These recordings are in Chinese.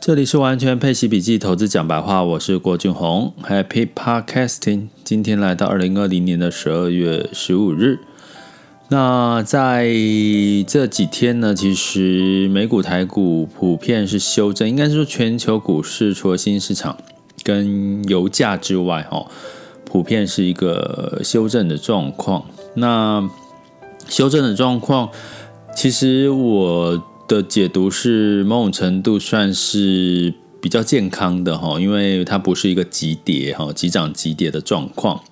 这里是完全配息笔记投资讲白话，我是郭俊宏，Happy Podcasting。今天来到二零二零年的十二月十五日。那在这几天呢，其实美股、台股普遍是修正，应该是说全球股市除了新兴市场跟油价之外，哈，普遍是一个修正的状况。那修正的状况，其实我的解读是某种程度算是比较健康的哈，因为它不是一个急跌哈，急涨急跌的状况。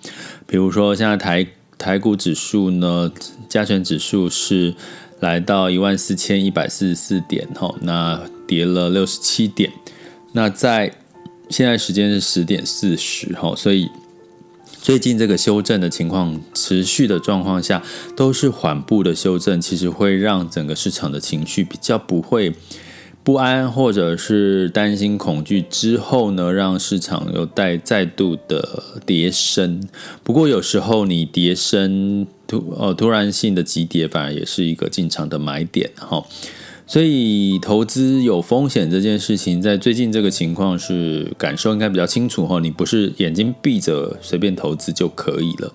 比如说现在台台股指数呢，加权指数是来到一万四千一百四十四点哈，那跌了六十七点。那在现在时间是十点四十哈，所以。最近这个修正的情况持续的状况下，都是缓步的修正，其实会让整个市场的情绪比较不会不安，或者是担心恐惧之后呢，让市场又带再度的跌升。不过有时候你跌升突呃突然性的急跌，反而也是一个进场的买点哈。所以投资有风险这件事情，在最近这个情况是感受应该比较清楚哈。你不是眼睛闭着随便投资就可以了。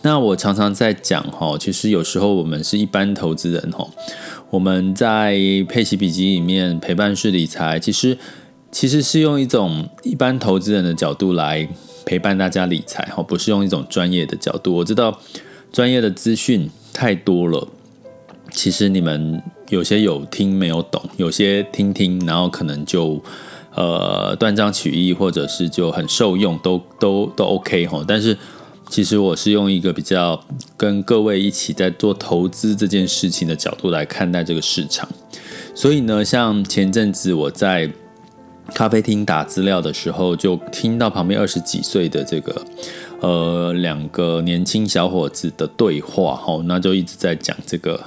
那我常常在讲哈，其实有时候我们是一般投资人哈，我们在配息笔记里面陪伴式理财，其实其实是用一种一般投资人的角度来陪伴大家理财哈，不是用一种专业的角度。我知道专业的资讯太多了，其实你们。有些有听没有懂，有些听听，然后可能就呃断章取义，或者是就很受用，都都都 OK 哈。但是其实我是用一个比较跟各位一起在做投资这件事情的角度来看待这个市场。所以呢，像前阵子我在咖啡厅打资料的时候，就听到旁边二十几岁的这个呃两个年轻小伙子的对话吼，那就一直在讲这个。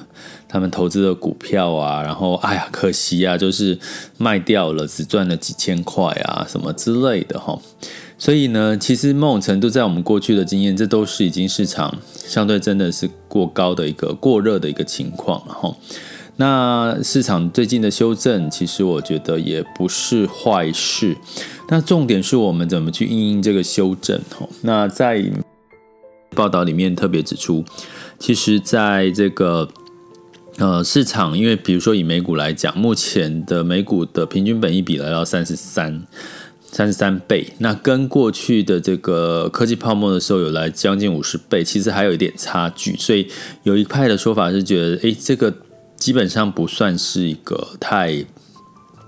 他们投资的股票啊，然后哎呀，可惜啊，就是卖掉了，只赚了几千块啊，什么之类的哈。所以呢，其实某种程度在我们过去的经验，这都是已经市场相对真的是过高的一个过热的一个情况哈。那市场最近的修正，其实我觉得也不是坏事。那重点是我们怎么去应应这个修正哦。那在报道里面特别指出，其实在这个。呃，市场因为比如说以美股来讲，目前的美股的平均本益比来到三十三，三十三倍，那跟过去的这个科技泡沫的时候有来将近五十倍，其实还有一点差距。所以有一派的说法是觉得，诶，这个基本上不算是一个太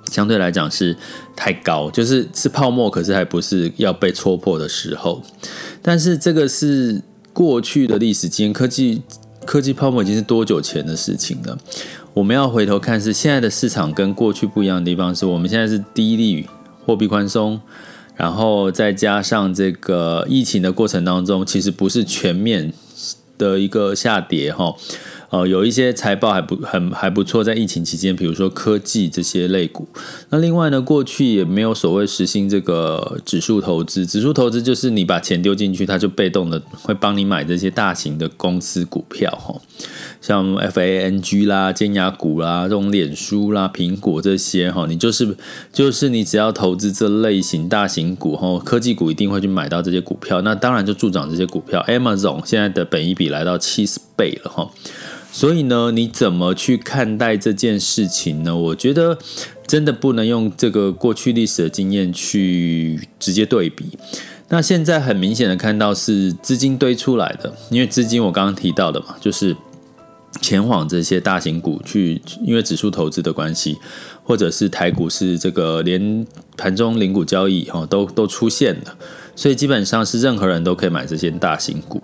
相对来讲是太高，就是是泡沫，可是还不是要被戳破的时候。但是这个是过去的历史经验，科技。科技泡沫已经是多久前的事情了？我们要回头看，是现在的市场跟过去不一样的地方，是我们现在是低利率、货币宽松，然后再加上这个疫情的过程当中，其实不是全面的一个下跌哈。呃，有一些财报还不很还不错，在疫情期间，比如说科技这些类股。那另外呢，过去也没有所谓实行这个指数投资，指数投资就是你把钱丢进去，它就被动的会帮你买这些大型的公司股票哈，像 FANG 啦、尖牙股啦、这种脸书啦、苹果这些哈，你就是就是你只要投资这类型大型股哈，科技股一定会去买到这些股票，那当然就助长这些股票。Amazon 现在的本一比来到七十倍了哈。所以呢，你怎么去看待这件事情呢？我觉得真的不能用这个过去历史的经验去直接对比。那现在很明显的看到是资金堆出来的，因为资金我刚刚提到的嘛，就是前往这些大型股去，因为指数投资的关系，或者是台股是这个连盘中零股交易哈都都出现了，所以基本上是任何人都可以买这些大型股，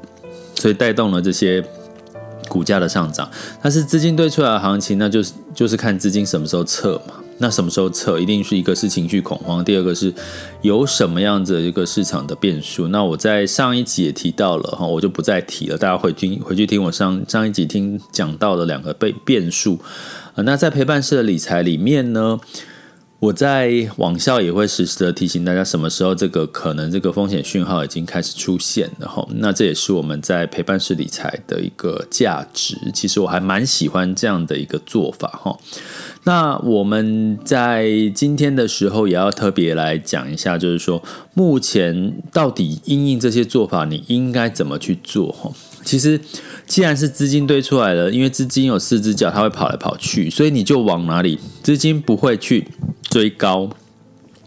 所以带动了这些。股价的上涨，但是资金堆出来的行情，那就是就是看资金什么时候撤嘛。那什么时候撤，一定是一个是情绪恐慌，第二个是有什么样子的一个市场的变数。那我在上一集也提到了哈，我就不再提了，大家回听回去听我上上一集听讲到的两个被变数。那在陪伴式的理财里面呢，我在网校也会实时的提醒大家，什么时候这个可能这个风险讯号已经开始出现了哈。那这也是我们在陪伴式理财的一个价值。其实我还蛮喜欢这样的一个做法哈。那我们在今天的时候也要特别来讲一下，就是说目前到底因应这些做法，你应该怎么去做？哈，其实既然是资金堆出来了，因为资金有四只脚，它会跑来跑去，所以你就往哪里，资金不会去追高。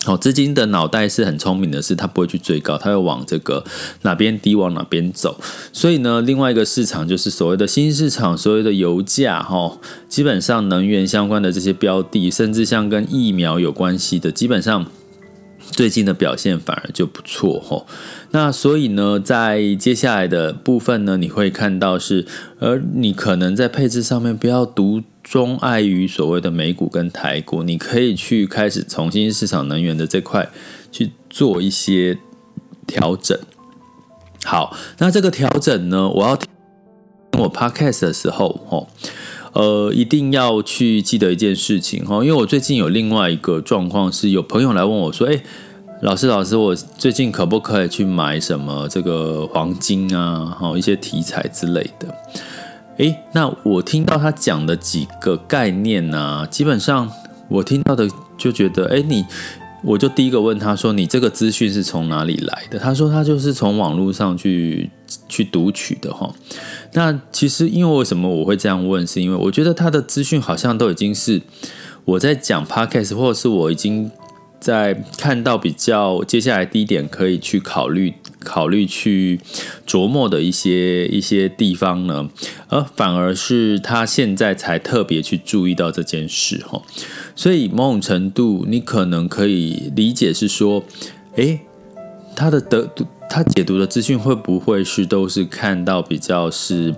哦，资金的脑袋是很聪明的，是它不会去追高，它会往这个哪边低往哪边走。所以呢，另外一个市场就是所谓的新市场，所谓的油价，哈，基本上能源相关的这些标的，甚至像跟疫苗有关系的，基本上最近的表现反而就不错，哈。那所以呢，在接下来的部分呢，你会看到是，而你可能在配置上面不要独。钟爱于所谓的美股跟台股，你可以去开始重新市场能源的这块去做一些调整。好，那这个调整呢，我要听我 podcast 的时候，哦，呃，一定要去记得一件事情，哈，因为我最近有另外一个状况是，有朋友来问我说，诶，老师，老师，我最近可不可以去买什么这个黄金啊，好，一些题材之类的。诶，那我听到他讲的几个概念呢、基本上我听到的就觉得，诶，你，我就第一个问他说，你这个资讯是从哪里来的？他说他就是从网络上去去读取的哈。那其实因为为什么我会这样问，是因为我觉得他的资讯好像都已经是我在讲 podcast，或者是我已经在看到比较接下来第一点可以去考虑。考虑去琢磨的一些一些地方呢，而反而是他现在才特别去注意到这件事哈，所以某种程度你可能可以理解是说，诶，他的得他解读的资讯会不会是都是看到比较是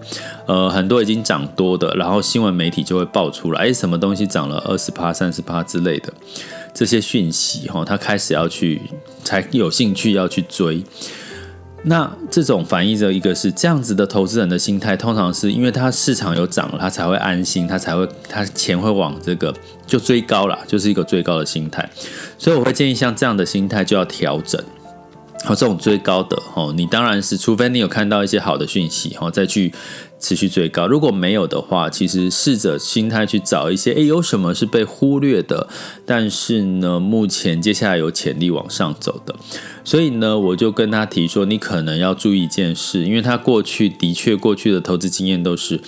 呃很多已经涨多的，然后新闻媒体就会爆出来，诶，什么东西涨了二十趴、三十趴之类的这些讯息哈，他开始要去才有兴趣要去追。那这种反映着一个是这样子的投资人的心态，通常是因为他市场有涨了，他才会安心，他才会他钱会往这个就追高了，就是一个追高的心态。所以我会建议像这样的心态就要调整。好，这种追高的哦，你当然是除非你有看到一些好的讯息，哦，再去持续最高。如果没有的话，其实试着心态去找一些，诶，有什么是被忽略的，但是呢，目前接下来有潜力往上走的。所以呢，我就跟他提说，你可能要注意一件事，因为他过去的确过去的投资经验都是，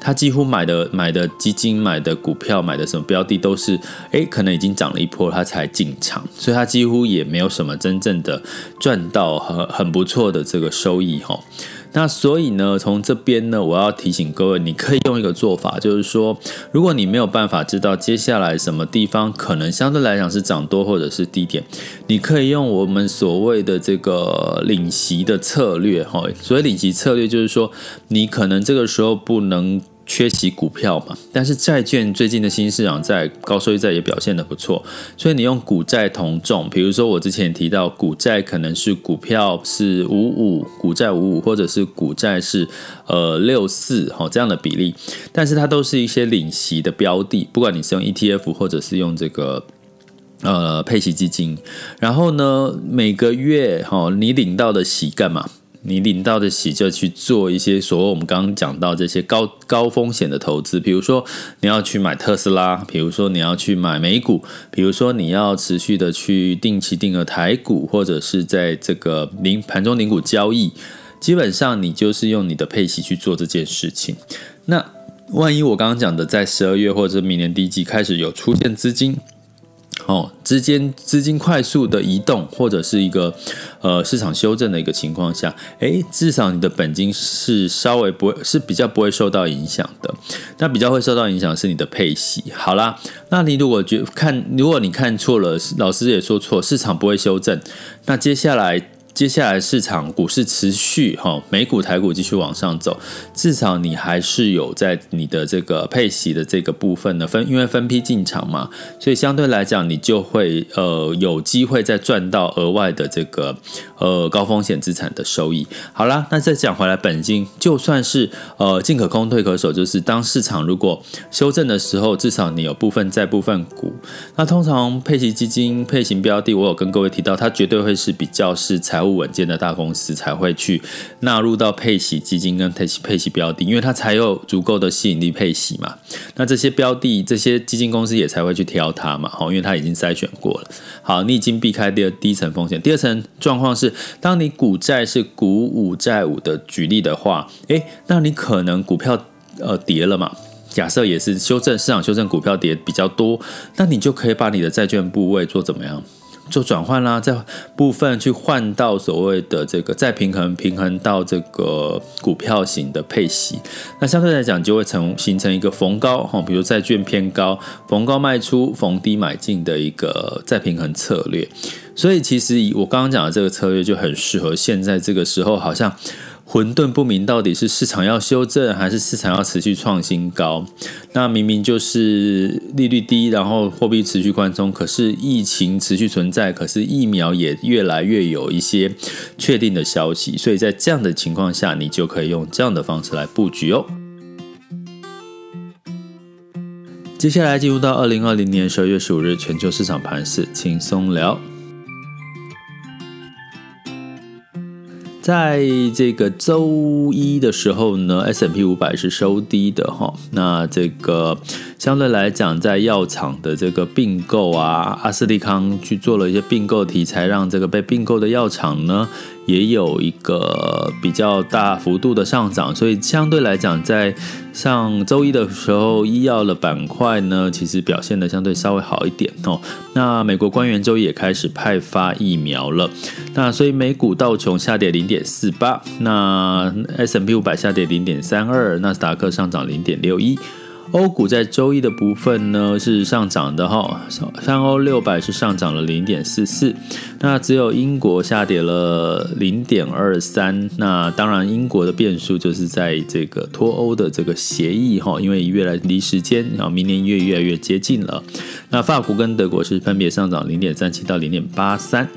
他几乎买的买的基金、买的股票、买的什么标的都是，诶，可能已经涨了一波，他才进场，所以他几乎也没有什么真正的赚到很很不错的这个收益哈。那所以呢，从这边呢，我要提醒各位，你可以用一个做法，就是说，如果你没有办法知道接下来什么地方可能相对来讲是涨多或者是低点，你可以用我们所谓的这个领席的策略，哈，所谓领席策略就是说，你可能这个时候不能。缺席股票嘛，但是债券最近的新市场在高收益债也表现得不错，所以你用股债同重，比如说我之前提到股债可能是股票是五五，股债五五，或者是股债是呃六四，哈这样的比例，但是它都是一些领息的标的，不管你是用 ETF 或者是用这个呃配息基金，然后呢每个月哈你领到的息干嘛？你领到的息就去做一些所谓我们刚刚讲到这些高高风险的投资，比如说你要去买特斯拉，比如说你要去买美股，比如说你要持续的去定期定额台股，或者是在这个零盘中零股交易，基本上你就是用你的配息去做这件事情。那万一我刚刚讲的在十二月或者明年第一季开始有出现资金。哦，之间资金快速的移动，或者是一个呃市场修正的一个情况下，诶，至少你的本金是稍微不会是比较不会受到影响的。那比较会受到影响是你的配息。好啦，那你如果觉看，如果你看错了，老师也说错，市场不会修正，那接下来。接下来市场股市持续哈，美股台股继续往上走，至少你还是有在你的这个配息的这个部分呢分，因为分批进场嘛，所以相对来讲你就会呃有机会再赚到额外的这个呃高风险资产的收益。好啦，那再讲回来，本金就算是呃进可攻退可守，就是当市场如果修正的时候，至少你有部分债部分股。那通常配息基金配型标的，我有跟各位提到，它绝对会是比较是财。财务稳健的大公司才会去纳入到配息基金跟配息配息标的，因为它才有足够的吸引力配息嘛。那这些标的、这些基金公司也才会去挑它嘛，好，因为它已经筛选过了。好，你已经避开第二第一层风险。第二层状况是，当你股债是股五债五的举例的话，诶，那你可能股票呃跌了嘛？假设也是修正市场修正，股票跌比较多，那你就可以把你的债券部位做怎么样？做转换啦，这部分去换到所谓的这个再平衡，平衡到这个股票型的配息，那相对来讲就会成形成一个逢高哈，比如债券偏高，逢高卖出，逢低买进的一个再平衡策略。所以其实以我刚刚讲的这个策略就很适合现在这个时候，好像。混沌不明，到底是市场要修正，还是市场要持续创新高？那明明就是利率低，然后货币持续宽松，可是疫情持续存在，可是疫苗也越来越有一些确定的消息，所以在这样的情况下，你就可以用这样的方式来布局哦。接下来进入到二零二零年十二月十五日全球市场盘势轻松聊。在这个周一的时候呢，S M P 五百是收低的哈。那这个相对来讲，在药厂的这个并购啊，阿斯利康去做了一些并购题材，让这个被并购的药厂呢。也有一个比较大幅度的上涨，所以相对来讲，在上周一的时候，医药的板块呢，其实表现的相对稍微好一点哦。那美国官员周一也开始派发疫苗了，那所以美股道琼下跌零点四八，那 S&P 五百下跌零点三二，纳斯达克上涨零点六一。欧股在周一的部分呢是上涨的哈，三欧六百是上涨了零点四四，那只有英国下跌了零点二三。那当然，英国的变数就是在这个脱欧的这个协议哈，因为越来离时间啊，明年一月越来越接近了。那法国跟德国是分别上涨零点三七到零点八三。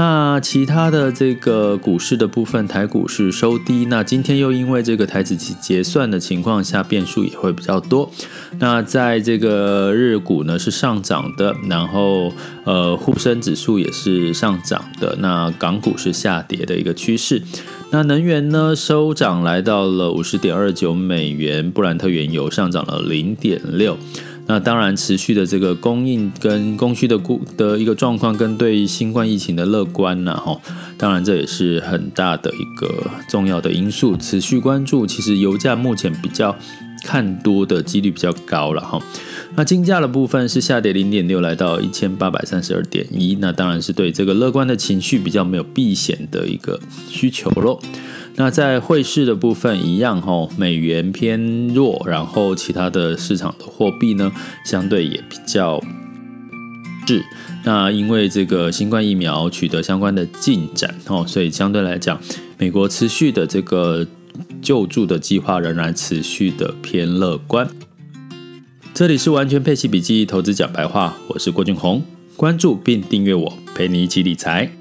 那其他的这个股市的部分，台股是收低。那今天又因为这个台子期结算的情况下，变数也会比较多。那在这个日股呢是上涨的，然后呃沪深指数也是上涨的。那港股是下跌的一个趋势。那能源呢收涨来到了五十点二九美元，布兰特原油上涨了零点六。那当然，持续的这个供应跟供需的故的一个状况，跟对新冠疫情的乐观呐，哈，当然这也是很大的一个重要的因素，持续关注。其实油价目前比较看多的几率比较高了，哈。那金价的部分是下跌零点六，来到一千八百三十二点一。那当然是对这个乐观的情绪比较没有避险的一个需求喽。那在汇市的部分一样哈，美元偏弱，然后其他的市场的货币呢，相对也比较是。那因为这个新冠疫苗取得相关的进展哦，所以相对来讲，美国持续的这个救助的计划仍然持续的偏乐观。这里是完全配奇笔记投资讲白话，我是郭俊宏，关注并订阅我，陪你一起理财。